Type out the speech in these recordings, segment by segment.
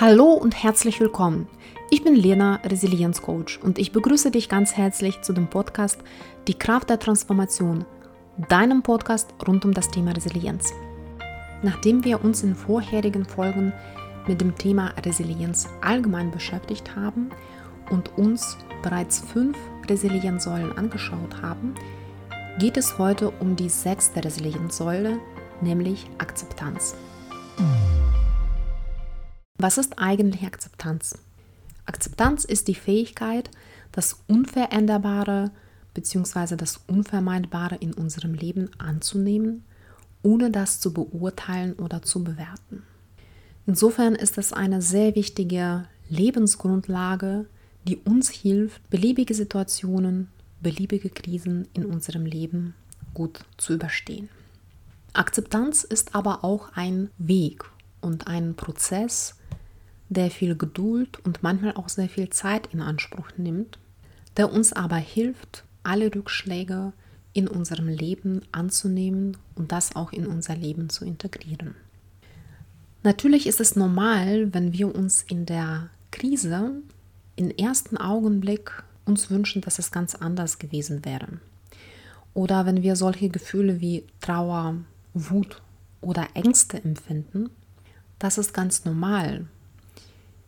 Hallo und herzlich willkommen. Ich bin Lena, Resilienzcoach und ich begrüße dich ganz herzlich zu dem Podcast Die Kraft der Transformation, deinem Podcast rund um das Thema Resilienz. Nachdem wir uns in vorherigen Folgen mit dem Thema Resilienz allgemein beschäftigt haben und uns bereits fünf Resilienzsäulen angeschaut haben, geht es heute um die sechste Resilienzsäule, nämlich Akzeptanz. Was ist eigentlich Akzeptanz? Akzeptanz ist die Fähigkeit, das Unveränderbare bzw. das Unvermeidbare in unserem Leben anzunehmen, ohne das zu beurteilen oder zu bewerten. Insofern ist es eine sehr wichtige Lebensgrundlage, die uns hilft, beliebige Situationen, beliebige Krisen in unserem Leben gut zu überstehen. Akzeptanz ist aber auch ein Weg und ein Prozess, der viel Geduld und manchmal auch sehr viel Zeit in Anspruch nimmt, der uns aber hilft, alle Rückschläge in unserem Leben anzunehmen und das auch in unser Leben zu integrieren. Natürlich ist es normal, wenn wir uns in der Krise im ersten Augenblick uns wünschen, dass es ganz anders gewesen wäre. Oder wenn wir solche Gefühle wie Trauer, Wut oder Ängste empfinden, das ist ganz normal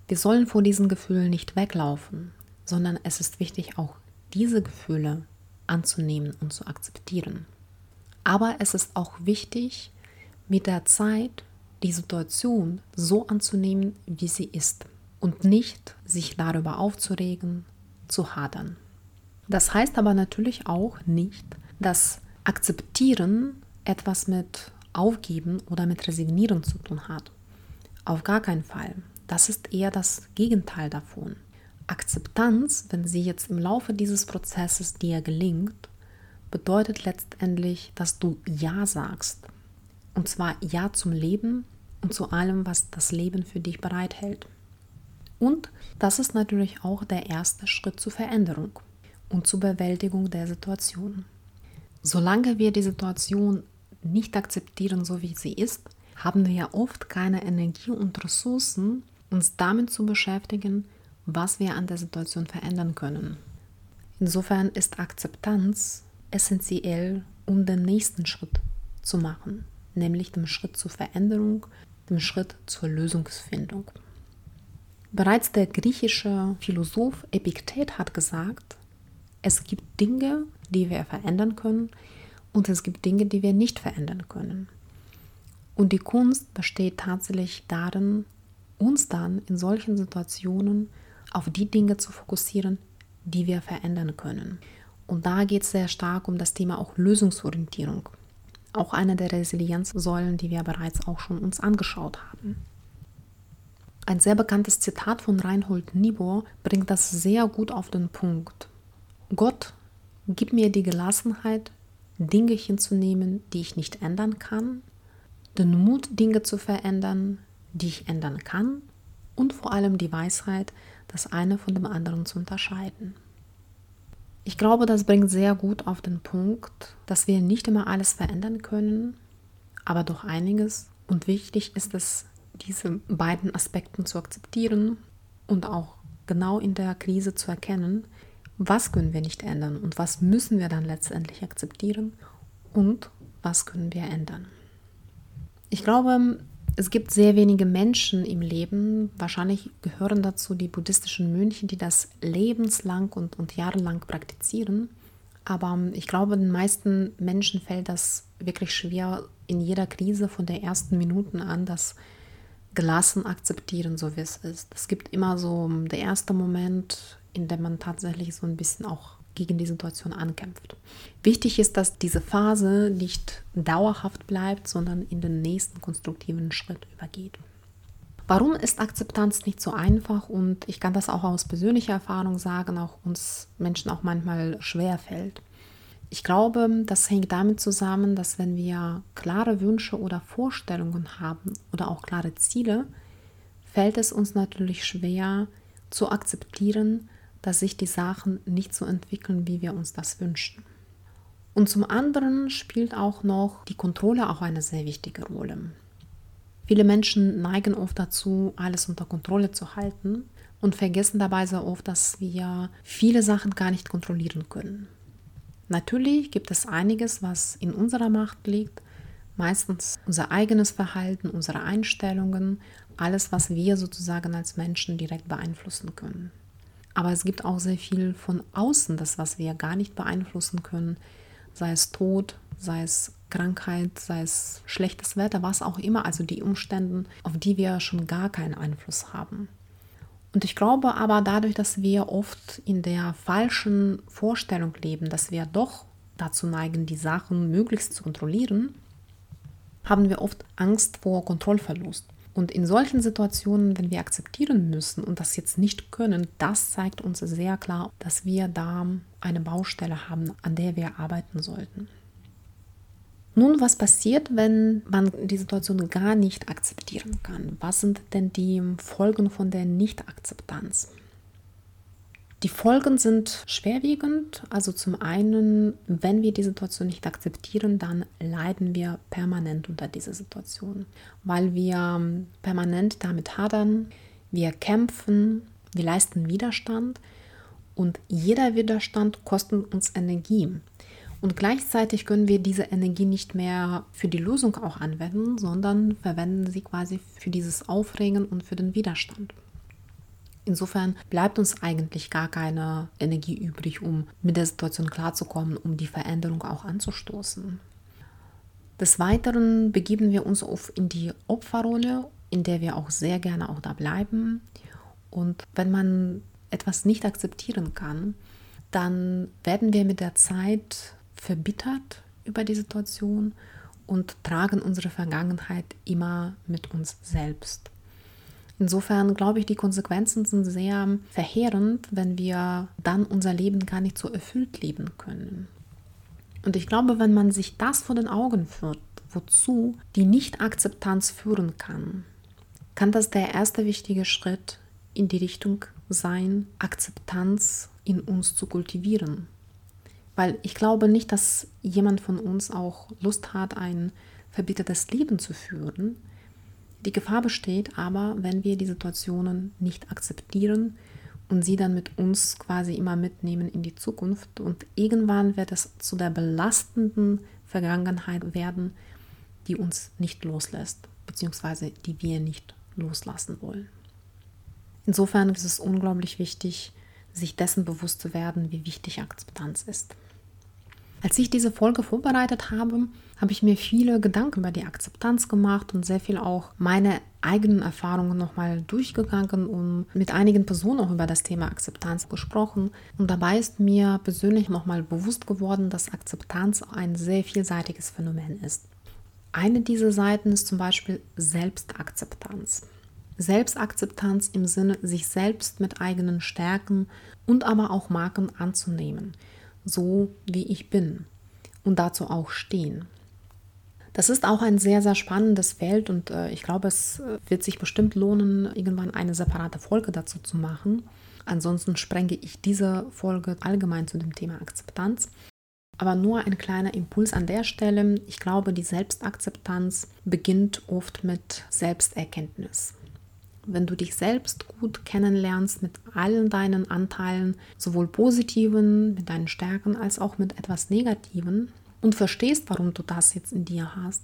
wir sollen vor diesen Gefühlen nicht weglaufen, sondern es ist wichtig, auch diese Gefühle anzunehmen und zu akzeptieren. Aber es ist auch wichtig, mit der Zeit die Situation so anzunehmen, wie sie ist und nicht sich darüber aufzuregen, zu hadern. Das heißt aber natürlich auch nicht, dass Akzeptieren etwas mit Aufgeben oder mit Resignieren zu tun hat. Auf gar keinen Fall. Das ist eher das Gegenteil davon. Akzeptanz, wenn sie jetzt im Laufe dieses Prozesses dir gelingt, bedeutet letztendlich, dass du Ja sagst. Und zwar Ja zum Leben und zu allem, was das Leben für dich bereithält. Und das ist natürlich auch der erste Schritt zur Veränderung und zur Bewältigung der Situation. Solange wir die Situation nicht akzeptieren, so wie sie ist, haben wir ja oft keine Energie und Ressourcen, uns damit zu beschäftigen, was wir an der Situation verändern können. Insofern ist Akzeptanz essentiell, um den nächsten Schritt zu machen, nämlich den Schritt zur Veränderung, den Schritt zur Lösungsfindung. Bereits der griechische Philosoph Epiktet hat gesagt, es gibt Dinge, die wir verändern können und es gibt Dinge, die wir nicht verändern können. Und die Kunst besteht tatsächlich darin, uns dann in solchen Situationen auf die Dinge zu fokussieren, die wir verändern können. Und da geht es sehr stark um das Thema auch Lösungsorientierung. Auch eine der Resilienzsäulen, die wir bereits auch schon uns angeschaut haben. Ein sehr bekanntes Zitat von Reinhold Niebuhr bringt das sehr gut auf den Punkt. Gott, gib mir die Gelassenheit, Dinge hinzunehmen, die ich nicht ändern kann, den Mut, Dinge zu verändern, die ich ändern kann und vor allem die Weisheit, das eine von dem anderen zu unterscheiden. Ich glaube, das bringt sehr gut auf den Punkt, dass wir nicht immer alles verändern können, aber doch einiges. Und wichtig ist es, diese beiden Aspekten zu akzeptieren und auch genau in der Krise zu erkennen, was können wir nicht ändern und was müssen wir dann letztendlich akzeptieren und was können wir ändern. Ich glaube, es gibt sehr wenige Menschen im Leben, wahrscheinlich gehören dazu die buddhistischen Mönche, die das lebenslang und, und jahrelang praktizieren. Aber ähm, ich glaube, den meisten Menschen fällt das wirklich schwer, in jeder Krise von der ersten Minuten an das gelassen akzeptieren, so wie es ist. Es gibt immer so ähm, der erste Moment, in dem man tatsächlich so ein bisschen auch gegen die Situation ankämpft. Wichtig ist, dass diese Phase nicht dauerhaft bleibt, sondern in den nächsten konstruktiven Schritt übergeht. Warum ist Akzeptanz nicht so einfach? Und ich kann das auch aus persönlicher Erfahrung sagen, auch uns Menschen auch manchmal schwer fällt. Ich glaube, das hängt damit zusammen, dass wenn wir klare Wünsche oder Vorstellungen haben oder auch klare Ziele, fällt es uns natürlich schwer zu akzeptieren, dass sich die Sachen nicht so entwickeln, wie wir uns das wünschen. Und zum anderen spielt auch noch die Kontrolle auch eine sehr wichtige Rolle. Viele Menschen neigen oft dazu, alles unter Kontrolle zu halten und vergessen dabei sehr oft, dass wir viele Sachen gar nicht kontrollieren können. Natürlich gibt es einiges, was in unserer Macht liegt, meistens unser eigenes Verhalten, unsere Einstellungen, alles, was wir sozusagen als Menschen direkt beeinflussen können. Aber es gibt auch sehr viel von außen, das, was wir gar nicht beeinflussen können, sei es Tod, sei es Krankheit, sei es schlechtes Wetter, was auch immer, also die Umstände, auf die wir schon gar keinen Einfluss haben. Und ich glaube aber dadurch, dass wir oft in der falschen Vorstellung leben, dass wir doch dazu neigen, die Sachen möglichst zu kontrollieren, haben wir oft Angst vor Kontrollverlust. Und in solchen Situationen, wenn wir akzeptieren müssen und das jetzt nicht können, das zeigt uns sehr klar, dass wir da eine Baustelle haben, an der wir arbeiten sollten. Nun, was passiert, wenn man die Situation gar nicht akzeptieren kann? Was sind denn die Folgen von der Nicht-Akzeptanz? Die Folgen sind schwerwiegend. Also zum einen, wenn wir die Situation nicht akzeptieren, dann leiden wir permanent unter dieser Situation, weil wir permanent damit hadern, wir kämpfen, wir leisten Widerstand und jeder Widerstand kostet uns Energie. Und gleichzeitig können wir diese Energie nicht mehr für die Lösung auch anwenden, sondern verwenden sie quasi für dieses Aufregen und für den Widerstand. Insofern bleibt uns eigentlich gar keine Energie übrig, um mit der Situation klarzukommen, um die Veränderung auch anzustoßen. Des Weiteren begeben wir uns oft in die Opferrolle, in der wir auch sehr gerne auch da bleiben. Und wenn man etwas nicht akzeptieren kann, dann werden wir mit der Zeit verbittert über die Situation und tragen unsere Vergangenheit immer mit uns selbst. Insofern glaube ich, die Konsequenzen sind sehr verheerend, wenn wir dann unser Leben gar nicht so erfüllt leben können. Und ich glaube, wenn man sich das vor den Augen führt, wozu die Nicht-Akzeptanz führen kann, kann das der erste wichtige Schritt in die Richtung sein, Akzeptanz in uns zu kultivieren. Weil ich glaube nicht, dass jemand von uns auch Lust hat, ein verbittertes Leben zu führen. Die Gefahr besteht aber, wenn wir die Situationen nicht akzeptieren und sie dann mit uns quasi immer mitnehmen in die Zukunft. Und irgendwann wird es zu der belastenden Vergangenheit werden, die uns nicht loslässt, beziehungsweise die wir nicht loslassen wollen. Insofern ist es unglaublich wichtig, sich dessen bewusst zu werden, wie wichtig Akzeptanz ist. Als ich diese Folge vorbereitet habe, habe ich mir viele Gedanken über die Akzeptanz gemacht und sehr viel auch meine eigenen Erfahrungen nochmal durchgegangen und mit einigen Personen auch über das Thema Akzeptanz gesprochen. Und dabei ist mir persönlich nochmal bewusst geworden, dass Akzeptanz ein sehr vielseitiges Phänomen ist. Eine dieser Seiten ist zum Beispiel Selbstakzeptanz. Selbstakzeptanz im Sinne, sich selbst mit eigenen Stärken und aber auch Marken anzunehmen so wie ich bin und dazu auch stehen. Das ist auch ein sehr, sehr spannendes Feld und äh, ich glaube, es äh, wird sich bestimmt lohnen, irgendwann eine separate Folge dazu zu machen. Ansonsten sprenge ich diese Folge allgemein zu dem Thema Akzeptanz. Aber nur ein kleiner Impuls an der Stelle. Ich glaube, die Selbstakzeptanz beginnt oft mit Selbsterkenntnis wenn du dich selbst gut kennenlernst mit allen deinen Anteilen, sowohl positiven, mit deinen Stärken, als auch mit etwas Negativen und verstehst, warum du das jetzt in dir hast,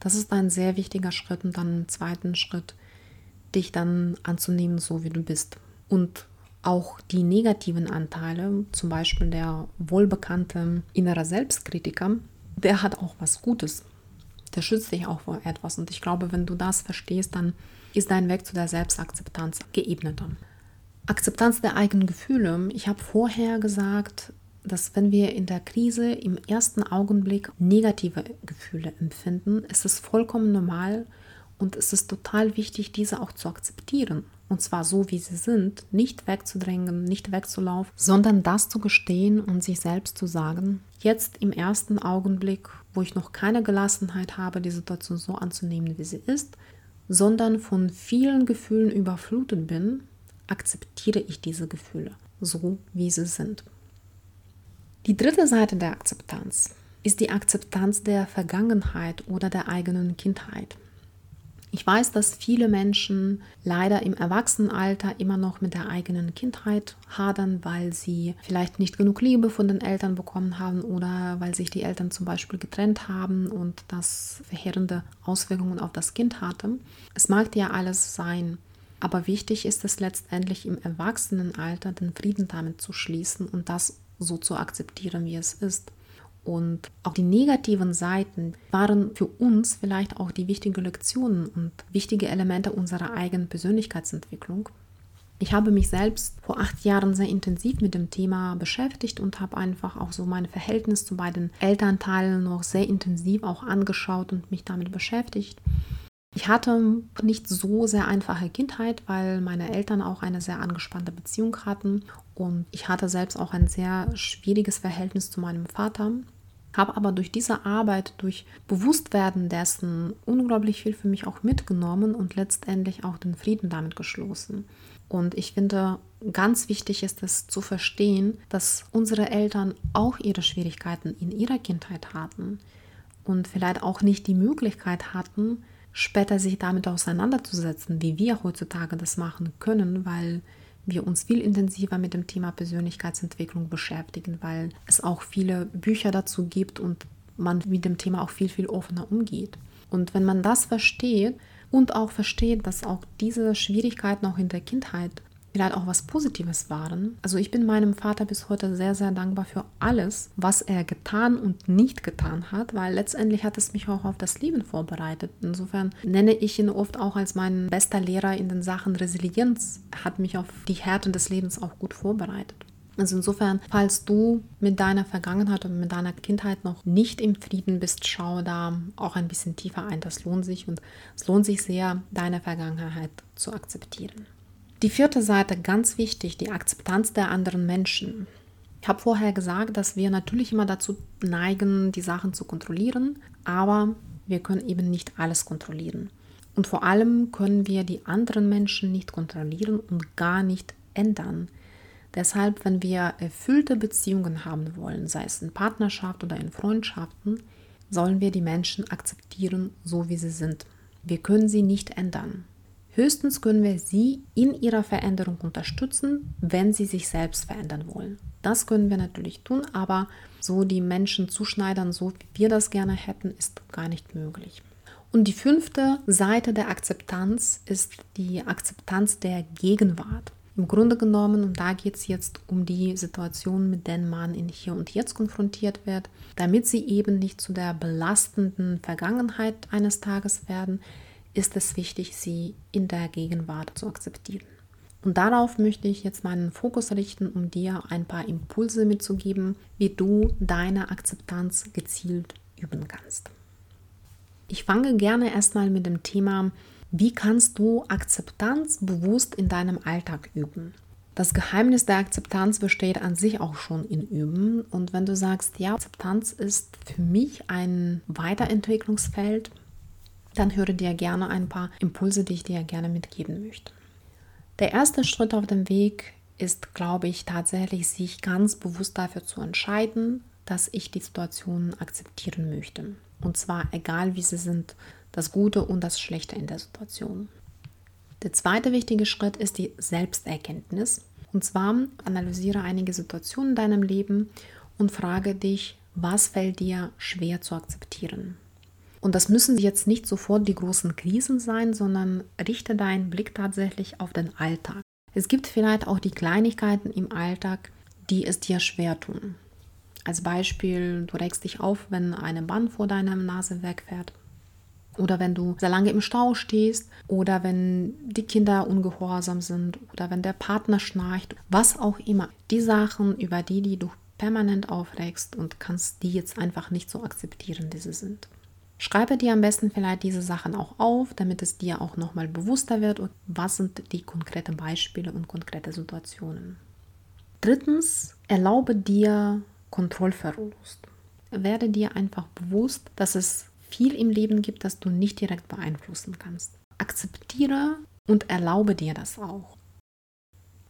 das ist ein sehr wichtiger Schritt und dann im zweiten Schritt, dich dann anzunehmen, so wie du bist. Und auch die negativen Anteile, zum Beispiel der wohlbekannte innere Selbstkritiker, der hat auch was Gutes. Der schützt dich auch vor etwas. Und ich glaube, wenn du das verstehst, dann ist dein Weg zu der Selbstakzeptanz geebneter. Akzeptanz der eigenen Gefühle. Ich habe vorher gesagt, dass wenn wir in der Krise im ersten Augenblick negative Gefühle empfinden, ist es vollkommen normal und es ist total wichtig, diese auch zu akzeptieren. Und zwar so, wie sie sind, nicht wegzudrängen, nicht wegzulaufen, sondern das zu gestehen und sich selbst zu sagen, jetzt im ersten Augenblick, wo ich noch keine Gelassenheit habe, die Situation so anzunehmen, wie sie ist, sondern von vielen Gefühlen überflutet bin, akzeptiere ich diese Gefühle so, wie sie sind. Die dritte Seite der Akzeptanz ist die Akzeptanz der Vergangenheit oder der eigenen Kindheit. Ich weiß, dass viele Menschen leider im Erwachsenenalter immer noch mit der eigenen Kindheit hadern, weil sie vielleicht nicht genug Liebe von den Eltern bekommen haben oder weil sich die Eltern zum Beispiel getrennt haben und das verheerende Auswirkungen auf das Kind hatte. Es mag ja alles sein, aber wichtig ist es letztendlich im Erwachsenenalter den Frieden damit zu schließen und das so zu akzeptieren, wie es ist. Und auch die negativen Seiten waren für uns vielleicht auch die wichtigen Lektionen und wichtige Elemente unserer eigenen Persönlichkeitsentwicklung. Ich habe mich selbst vor acht Jahren sehr intensiv mit dem Thema beschäftigt und habe einfach auch so mein Verhältnis zu beiden Elternteilen noch sehr intensiv auch angeschaut und mich damit beschäftigt. Ich hatte nicht so sehr einfache Kindheit, weil meine Eltern auch eine sehr angespannte Beziehung hatten und ich hatte selbst auch ein sehr schwieriges Verhältnis zu meinem Vater. Habe aber durch diese Arbeit, durch Bewusstwerden dessen unglaublich viel für mich auch mitgenommen und letztendlich auch den Frieden damit geschlossen. Und ich finde, ganz wichtig ist es zu verstehen, dass unsere Eltern auch ihre Schwierigkeiten in ihrer Kindheit hatten und vielleicht auch nicht die Möglichkeit hatten, später sich damit auseinanderzusetzen, wie wir heutzutage das machen können, weil wir uns viel intensiver mit dem Thema Persönlichkeitsentwicklung beschäftigen, weil es auch viele Bücher dazu gibt und man mit dem Thema auch viel, viel offener umgeht. Und wenn man das versteht und auch versteht, dass auch diese Schwierigkeiten auch in der Kindheit vielleicht auch was Positives waren. Also ich bin meinem Vater bis heute sehr, sehr dankbar für alles, was er getan und nicht getan hat, weil letztendlich hat es mich auch auf das Leben vorbereitet. Insofern nenne ich ihn oft auch als mein bester Lehrer in den Sachen Resilienz, hat mich auf die Härten des Lebens auch gut vorbereitet. Also insofern, falls du mit deiner Vergangenheit und mit deiner Kindheit noch nicht im Frieden bist, schau da auch ein bisschen tiefer ein. Das lohnt sich und es lohnt sich sehr, deine Vergangenheit zu akzeptieren. Die vierte Seite, ganz wichtig, die Akzeptanz der anderen Menschen. Ich habe vorher gesagt, dass wir natürlich immer dazu neigen, die Sachen zu kontrollieren, aber wir können eben nicht alles kontrollieren. Und vor allem können wir die anderen Menschen nicht kontrollieren und gar nicht ändern. Deshalb, wenn wir erfüllte Beziehungen haben wollen, sei es in Partnerschaft oder in Freundschaften, sollen wir die Menschen akzeptieren, so wie sie sind. Wir können sie nicht ändern. Höchstens können wir sie in ihrer Veränderung unterstützen, wenn sie sich selbst verändern wollen. Das können wir natürlich tun, aber so die Menschen zuschneidern, so wie wir das gerne hätten, ist gar nicht möglich. Und die fünfte Seite der Akzeptanz ist die Akzeptanz der Gegenwart. Im Grunde genommen, und da geht es jetzt um die Situation, mit denen man in Hier und Jetzt konfrontiert wird, damit sie eben nicht zu der belastenden Vergangenheit eines Tages werden, ist es wichtig, sie in der Gegenwart zu akzeptieren. Und darauf möchte ich jetzt meinen Fokus richten, um dir ein paar Impulse mitzugeben, wie du deine Akzeptanz gezielt üben kannst. Ich fange gerne erstmal mit dem Thema, wie kannst du Akzeptanz bewusst in deinem Alltag üben? Das Geheimnis der Akzeptanz besteht an sich auch schon in Üben. Und wenn du sagst, ja, Akzeptanz ist für mich ein Weiterentwicklungsfeld, dann höre dir gerne ein paar Impulse, die ich dir gerne mitgeben möchte. Der erste Schritt auf dem Weg ist, glaube ich, tatsächlich sich ganz bewusst dafür zu entscheiden, dass ich die Situation akzeptieren möchte. Und zwar egal, wie sie sind, das Gute und das Schlechte in der Situation. Der zweite wichtige Schritt ist die Selbsterkenntnis. Und zwar analysiere einige Situationen in deinem Leben und frage dich, was fällt dir schwer zu akzeptieren? Und das müssen jetzt nicht sofort die großen Krisen sein, sondern richte deinen Blick tatsächlich auf den Alltag. Es gibt vielleicht auch die Kleinigkeiten im Alltag, die es dir schwer tun. Als Beispiel, du regst dich auf, wenn eine Bahn vor deiner Nase wegfährt. Oder wenn du sehr lange im Stau stehst. Oder wenn die Kinder ungehorsam sind. Oder wenn der Partner schnarcht. Was auch immer. Die Sachen, über die, die du permanent aufregst und kannst die jetzt einfach nicht so akzeptieren, wie sie sind. Schreibe dir am besten vielleicht diese Sachen auch auf, damit es dir auch nochmal bewusster wird, und was sind die konkreten Beispiele und konkrete Situationen. Drittens, erlaube dir Kontrollverlust. Werde dir einfach bewusst, dass es viel im Leben gibt, das du nicht direkt beeinflussen kannst. Akzeptiere und erlaube dir das auch.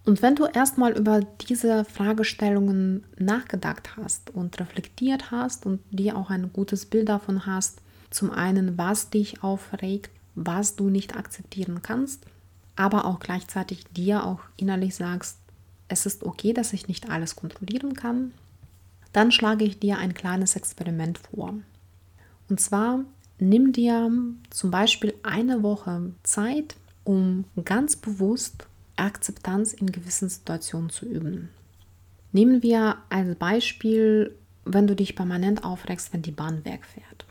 Und wenn du erstmal über diese Fragestellungen nachgedacht hast und reflektiert hast und dir auch ein gutes Bild davon hast, zum einen, was dich aufregt, was du nicht akzeptieren kannst, aber auch gleichzeitig dir auch innerlich sagst, es ist okay, dass ich nicht alles kontrollieren kann, dann schlage ich dir ein kleines Experiment vor. Und zwar nimm dir zum Beispiel eine Woche Zeit, um ganz bewusst Akzeptanz in gewissen Situationen zu üben. Nehmen wir als Beispiel, wenn du dich permanent aufregst, wenn die Bahn wegfährt.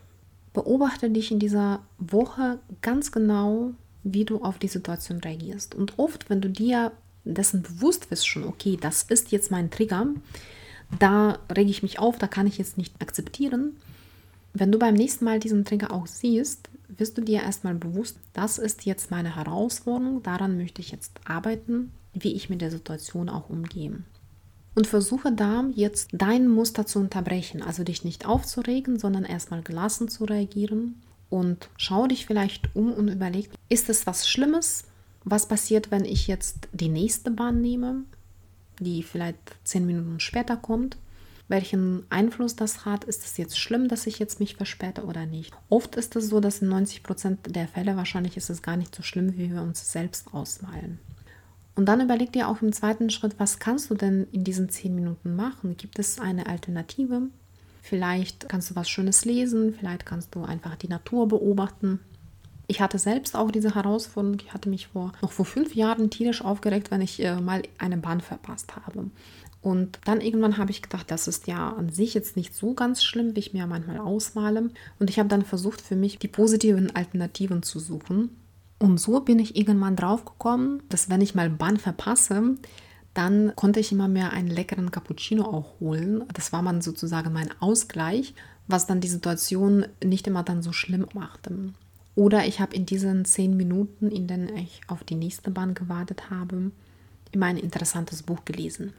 Beobachte dich in dieser Woche ganz genau, wie du auf die Situation reagierst. Und oft, wenn du dir dessen bewusst bist, schon, okay, das ist jetzt mein Trigger, da rege ich mich auf, da kann ich jetzt nicht akzeptieren. Wenn du beim nächsten Mal diesen Trigger auch siehst, wirst du dir erstmal bewusst, das ist jetzt meine Herausforderung, daran möchte ich jetzt arbeiten, wie ich mit der Situation auch umgehe. Und versuche da jetzt dein Muster zu unterbrechen, also dich nicht aufzuregen, sondern erstmal gelassen zu reagieren und schau dich vielleicht um und überleg, ist es was Schlimmes? Was passiert, wenn ich jetzt die nächste Bahn nehme, die vielleicht zehn Minuten später kommt? welchen Einfluss das hat. Ist es jetzt schlimm, dass ich jetzt mich verspäte oder nicht? Oft ist es so, dass in 90 Prozent der Fälle wahrscheinlich ist es gar nicht so schlimm, wie wir uns selbst ausmalen. Und dann überleg dir auch im zweiten Schritt, was kannst du denn in diesen zehn Minuten machen? Gibt es eine Alternative? Vielleicht kannst du was Schönes lesen, vielleicht kannst du einfach die Natur beobachten. Ich hatte selbst auch diese Herausforderung. Ich hatte mich vor noch vor fünf Jahren tierisch aufgeregt, wenn ich äh, mal eine Bahn verpasst habe. Und dann irgendwann habe ich gedacht, das ist ja an sich jetzt nicht so ganz schlimm, wie ich mir manchmal ausmale. Und ich habe dann versucht, für mich die positiven Alternativen zu suchen. Und so bin ich irgendwann drauf gekommen, dass wenn ich mal Bahn verpasse, dann konnte ich immer mehr einen leckeren Cappuccino auch holen. Das war dann sozusagen mein Ausgleich, was dann die Situation nicht immer dann so schlimm machte. Oder ich habe in diesen zehn Minuten, in denen ich auf die nächste Bahn gewartet habe, immer ein interessantes Buch gelesen.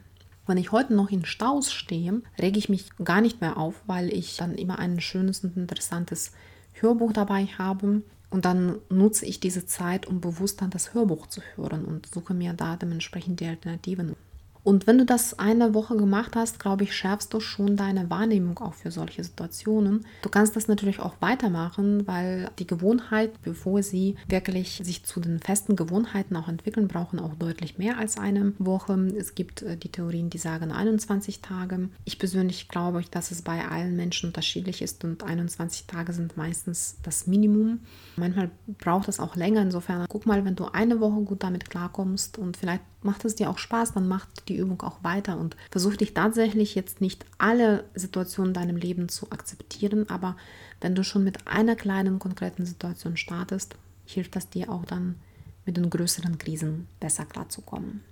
Wenn ich heute noch in Staus stehe, rege ich mich gar nicht mehr auf, weil ich dann immer ein schönes und interessantes Hörbuch dabei habe. Und dann nutze ich diese Zeit, um bewusst dann das Hörbuch zu hören und suche mir da dementsprechend die Alternativen. Und wenn du das eine Woche gemacht hast, glaube ich, schärfst du schon deine Wahrnehmung auch für solche Situationen. Du kannst das natürlich auch weitermachen, weil die Gewohnheit, bevor sie wirklich sich zu den festen Gewohnheiten auch entwickeln, brauchen auch deutlich mehr als eine Woche. Es gibt äh, die Theorien, die sagen 21 Tage. Ich persönlich glaube, dass es bei allen Menschen unterschiedlich ist und 21 Tage sind meistens das Minimum. Manchmal braucht es auch länger. Insofern guck mal, wenn du eine Woche gut damit klarkommst und vielleicht macht es dir auch Spaß, dann macht die Übung auch weiter und versuch dich tatsächlich jetzt nicht alle Situationen in deinem Leben zu akzeptieren, aber wenn du schon mit einer kleinen konkreten Situation startest, hilft das dir auch dann mit den größeren Krisen besser klarzukommen.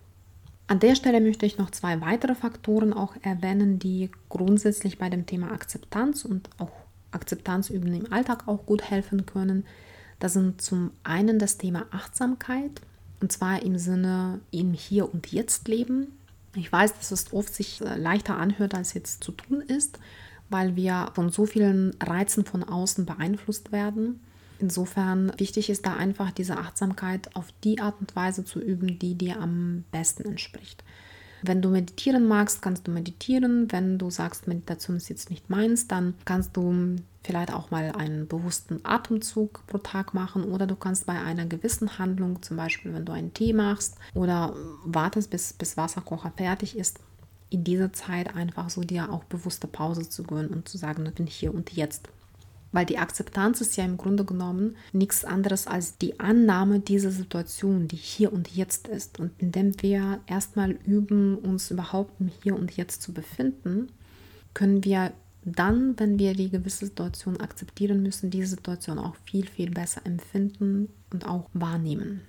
An der Stelle möchte ich noch zwei weitere Faktoren auch erwähnen, die grundsätzlich bei dem Thema Akzeptanz und auch Akzeptanz üben im Alltag auch gut helfen können. Das sind zum einen das Thema Achtsamkeit. Und zwar im Sinne im Hier und Jetzt leben. Ich weiß, dass es oft sich äh, leichter anhört, als jetzt zu tun ist, weil wir von so vielen Reizen von außen beeinflusst werden. Insofern wichtig ist da einfach diese Achtsamkeit auf die Art und Weise zu üben, die dir am besten entspricht. Wenn du meditieren magst, kannst du meditieren. Wenn du sagst, Meditation ist jetzt nicht meins, dann kannst du vielleicht auch mal einen bewussten Atemzug pro Tag machen oder du kannst bei einer gewissen Handlung, zum Beispiel wenn du einen Tee machst oder wartest, bis, bis Wasserkocher fertig ist, in dieser Zeit einfach so dir auch bewusste Pause zu gönnen und zu sagen, ich bin hier und jetzt. Weil die Akzeptanz ist ja im Grunde genommen nichts anderes als die Annahme dieser Situation, die hier und jetzt ist. Und indem wir erstmal üben, uns überhaupt im Hier und Jetzt zu befinden, können wir dann, wenn wir die gewisse Situation akzeptieren müssen, diese Situation auch viel, viel besser empfinden und auch wahrnehmen.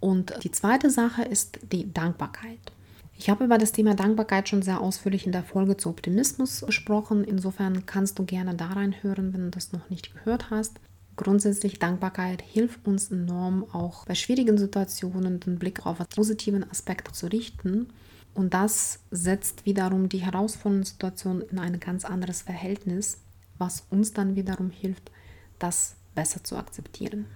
Und die zweite Sache ist die Dankbarkeit. Ich habe über das Thema Dankbarkeit schon sehr ausführlich in der Folge zu Optimismus gesprochen. Insofern kannst du gerne da reinhören, wenn du das noch nicht gehört hast. Grundsätzlich Dankbarkeit hilft uns enorm, auch bei schwierigen Situationen den Blick auf positiven Aspekte zu richten. Und das setzt wiederum die herausfordernden Situation in ein ganz anderes Verhältnis, was uns dann wiederum hilft, das besser zu akzeptieren.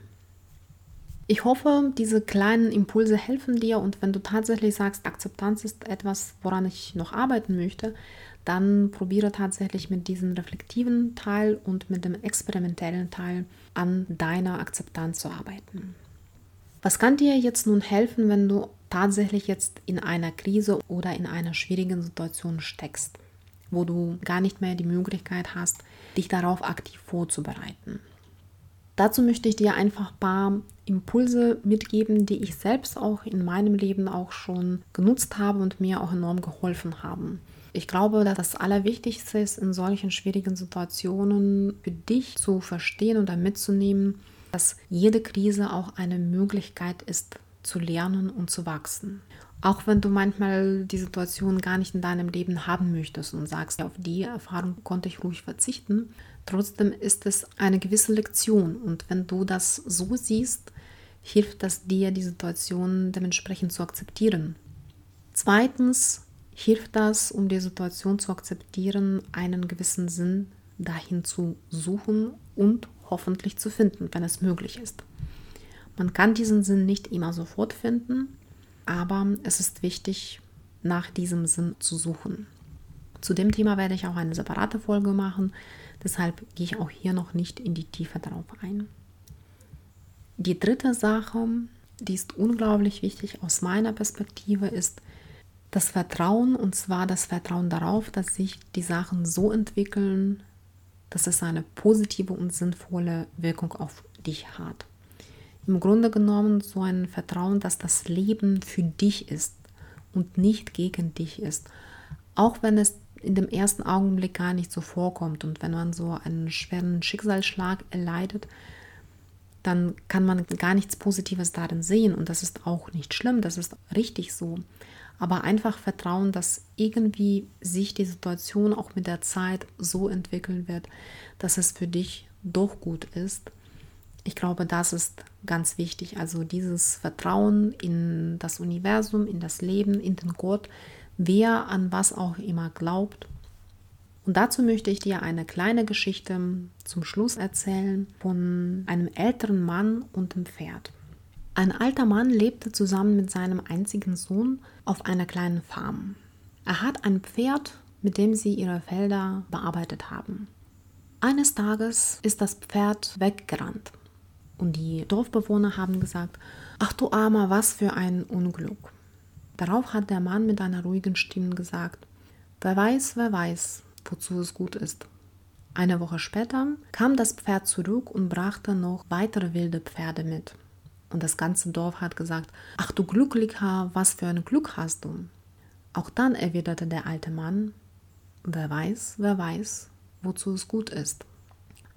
Ich hoffe, diese kleinen Impulse helfen dir und wenn du tatsächlich sagst, Akzeptanz ist etwas, woran ich noch arbeiten möchte, dann probiere tatsächlich mit diesem reflektiven Teil und mit dem experimentellen Teil an deiner Akzeptanz zu arbeiten. Was kann dir jetzt nun helfen, wenn du tatsächlich jetzt in einer Krise oder in einer schwierigen Situation steckst, wo du gar nicht mehr die Möglichkeit hast, dich darauf aktiv vorzubereiten? Dazu möchte ich dir einfach ein paar Impulse mitgeben, die ich selbst auch in meinem Leben auch schon genutzt habe und mir auch enorm geholfen haben. Ich glaube, dass das Allerwichtigste ist, in solchen schwierigen Situationen für dich zu verstehen und mitzunehmen, dass jede Krise auch eine Möglichkeit ist, zu lernen und zu wachsen. Auch wenn du manchmal die Situation gar nicht in deinem Leben haben möchtest und sagst, auf die Erfahrung konnte ich ruhig verzichten, trotzdem ist es eine gewisse Lektion. Und wenn du das so siehst, hilft das dir, die Situation dementsprechend zu akzeptieren. Zweitens hilft das, um die Situation zu akzeptieren, einen gewissen Sinn dahin zu suchen und hoffentlich zu finden, wenn es möglich ist. Man kann diesen Sinn nicht immer sofort finden, aber es ist wichtig, nach diesem Sinn zu suchen. Zu dem Thema werde ich auch eine separate Folge machen, deshalb gehe ich auch hier noch nicht in die Tiefe darauf ein. Die dritte Sache, die ist unglaublich wichtig aus meiner Perspektive, ist, das Vertrauen, und zwar das Vertrauen darauf, dass sich die Sachen so entwickeln, dass es eine positive und sinnvolle Wirkung auf dich hat. Im Grunde genommen so ein Vertrauen, dass das Leben für dich ist und nicht gegen dich ist. Auch wenn es in dem ersten Augenblick gar nicht so vorkommt und wenn man so einen schweren Schicksalsschlag erleidet, dann kann man gar nichts Positives darin sehen und das ist auch nicht schlimm, das ist richtig so aber einfach vertrauen, dass irgendwie sich die Situation auch mit der Zeit so entwickeln wird, dass es für dich doch gut ist. Ich glaube, das ist ganz wichtig. Also dieses Vertrauen in das Universum, in das Leben, in den Gott, wer an was auch immer glaubt. Und dazu möchte ich dir eine kleine Geschichte zum Schluss erzählen von einem älteren Mann und dem Pferd. Ein alter Mann lebte zusammen mit seinem einzigen Sohn auf einer kleinen Farm. Er hat ein Pferd, mit dem sie ihre Felder bearbeitet haben. Eines Tages ist das Pferd weggerannt und die Dorfbewohner haben gesagt, ach du armer, was für ein Unglück. Darauf hat der Mann mit einer ruhigen Stimme gesagt, wer weiß, wer weiß, wozu es gut ist. Eine Woche später kam das Pferd zurück und brachte noch weitere wilde Pferde mit. Und das ganze Dorf hat gesagt, ach du Glücklicher, was für ein Glück hast du. Auch dann erwiderte der alte Mann, wer weiß, wer weiß, wozu es gut ist.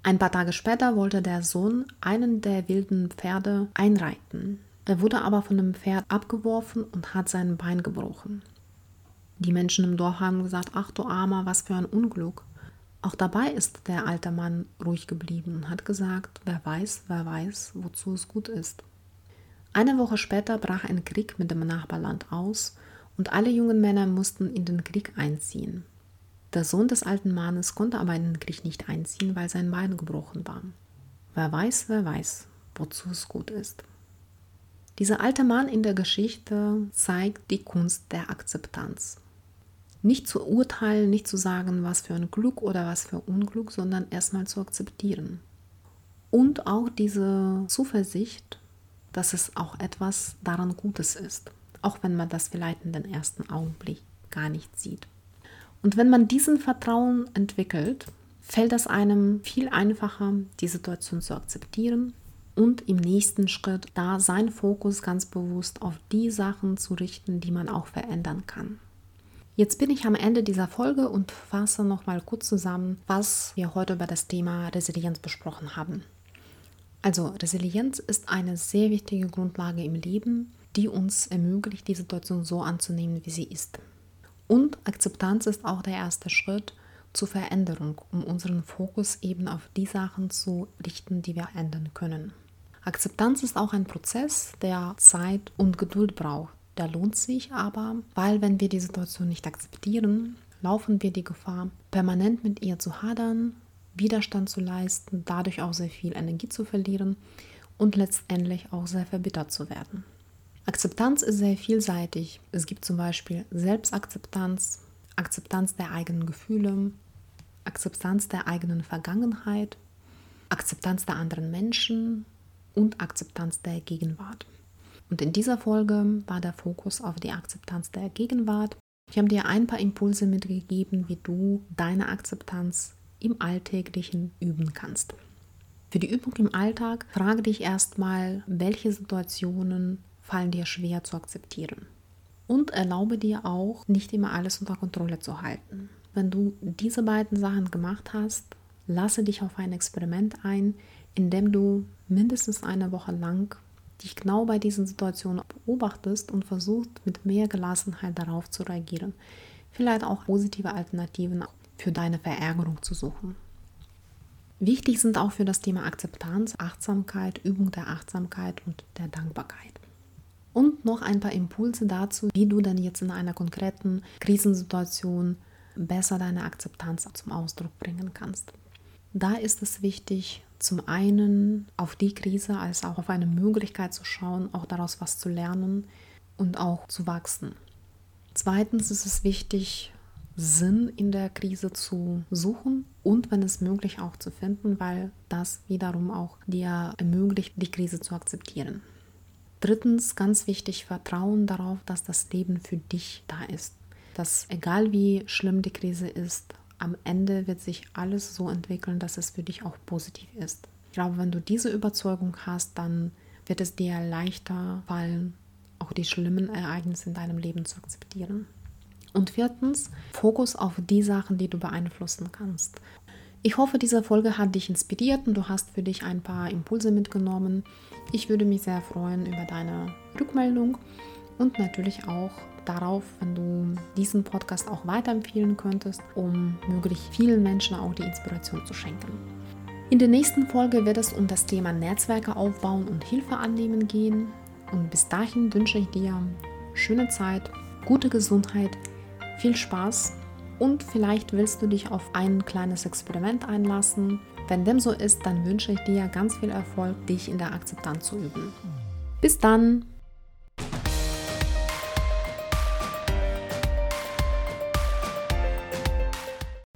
Ein paar Tage später wollte der Sohn einen der wilden Pferde einreiten. Er wurde aber von dem Pferd abgeworfen und hat sein Bein gebrochen. Die Menschen im Dorf haben gesagt, ach du Armer, was für ein Unglück. Auch dabei ist der alte Mann ruhig geblieben und hat gesagt, wer weiß, wer weiß, wozu es gut ist. Eine Woche später brach ein Krieg mit dem Nachbarland aus und alle jungen Männer mussten in den Krieg einziehen. Der Sohn des alten Mannes konnte aber in den Krieg nicht einziehen, weil sein Bein gebrochen war. Wer weiß, wer weiß, wozu es gut ist. Dieser alte Mann in der Geschichte zeigt die Kunst der Akzeptanz. Nicht zu urteilen, nicht zu sagen, was für ein Glück oder was für Unglück, sondern erstmal zu akzeptieren. Und auch diese Zuversicht, dass es auch etwas daran Gutes ist, auch wenn man das vielleicht in den ersten Augenblick gar nicht sieht. Und wenn man diesen Vertrauen entwickelt, fällt es einem viel einfacher, die Situation zu akzeptieren und im nächsten Schritt da seinen Fokus ganz bewusst auf die Sachen zu richten, die man auch verändern kann. Jetzt bin ich am Ende dieser Folge und fasse noch mal kurz zusammen, was wir heute über das Thema Resilienz besprochen haben. Also Resilienz ist eine sehr wichtige Grundlage im Leben, die uns ermöglicht, die Situation so anzunehmen, wie sie ist. Und Akzeptanz ist auch der erste Schritt zur Veränderung, um unseren Fokus eben auf die Sachen zu richten, die wir ändern können. Akzeptanz ist auch ein Prozess, der Zeit und Geduld braucht. Der lohnt sich aber, weil wenn wir die Situation nicht akzeptieren, laufen wir die Gefahr, permanent mit ihr zu hadern, Widerstand zu leisten, dadurch auch sehr viel Energie zu verlieren und letztendlich auch sehr verbittert zu werden. Akzeptanz ist sehr vielseitig. Es gibt zum Beispiel Selbstakzeptanz, Akzeptanz der eigenen Gefühle, Akzeptanz der eigenen Vergangenheit, Akzeptanz der anderen Menschen und Akzeptanz der Gegenwart. Und in dieser Folge war der Fokus auf die Akzeptanz der Gegenwart. Ich habe dir ein paar Impulse mitgegeben, wie du deine Akzeptanz im Alltäglichen üben kannst. Für die Übung im Alltag frage dich erstmal, welche Situationen fallen dir schwer zu akzeptieren. Und erlaube dir auch, nicht immer alles unter Kontrolle zu halten. Wenn du diese beiden Sachen gemacht hast, lasse dich auf ein Experiment ein, in dem du mindestens eine Woche lang dich genau bei diesen Situationen beobachtest und versuchst mit mehr Gelassenheit darauf zu reagieren. Vielleicht auch positive Alternativen für deine Verärgerung zu suchen. Wichtig sind auch für das Thema Akzeptanz, Achtsamkeit, Übung der Achtsamkeit und der Dankbarkeit. Und noch ein paar Impulse dazu, wie du dann jetzt in einer konkreten Krisensituation besser deine Akzeptanz zum Ausdruck bringen kannst. Da ist es wichtig, zum einen auf die Krise als auch auf eine Möglichkeit zu schauen, auch daraus was zu lernen und auch zu wachsen. Zweitens ist es wichtig, Sinn in der Krise zu suchen und wenn es möglich auch zu finden, weil das wiederum auch dir ermöglicht, die Krise zu akzeptieren. Drittens, ganz wichtig, Vertrauen darauf, dass das Leben für dich da ist. Dass egal wie schlimm die Krise ist, am Ende wird sich alles so entwickeln, dass es für dich auch positiv ist. Ich glaube, wenn du diese Überzeugung hast, dann wird es dir leichter fallen, auch die schlimmen Ereignisse in deinem Leben zu akzeptieren. Und viertens, Fokus auf die Sachen, die du beeinflussen kannst. Ich hoffe, diese Folge hat dich inspiriert und du hast für dich ein paar Impulse mitgenommen. Ich würde mich sehr freuen über deine Rückmeldung und natürlich auch darauf, wenn du diesen Podcast auch weiterempfehlen könntest, um möglichst vielen Menschen auch die Inspiration zu schenken. In der nächsten Folge wird es um das Thema Netzwerke aufbauen und Hilfe annehmen gehen. Und bis dahin wünsche ich dir schöne Zeit, gute Gesundheit, viel Spaß und vielleicht willst du dich auf ein kleines Experiment einlassen. Wenn dem so ist, dann wünsche ich dir ganz viel Erfolg, dich in der Akzeptanz zu üben. Bis dann!